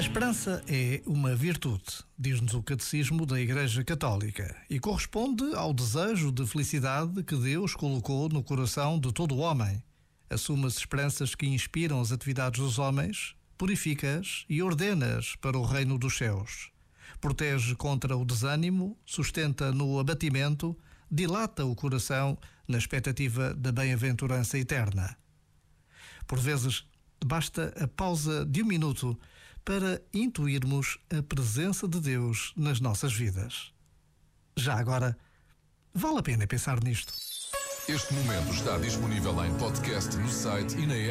esperança é uma virtude, diz-nos o Catecismo da Igreja Católica, e corresponde ao desejo de felicidade que Deus colocou no coração de todo homem. Assume as esperanças que inspiram as atividades dos homens, purifica-as e ordena-as para o reino dos céus. Protege contra o desânimo, sustenta no abatimento, dilata o coração na expectativa da bem-aventurança eterna. Por vezes, basta a pausa de um minuto para intuirmos a presença de Deus nas nossas vidas. Já agora, vale a pena pensar nisto. Este momento está disponível em podcast no site e na app.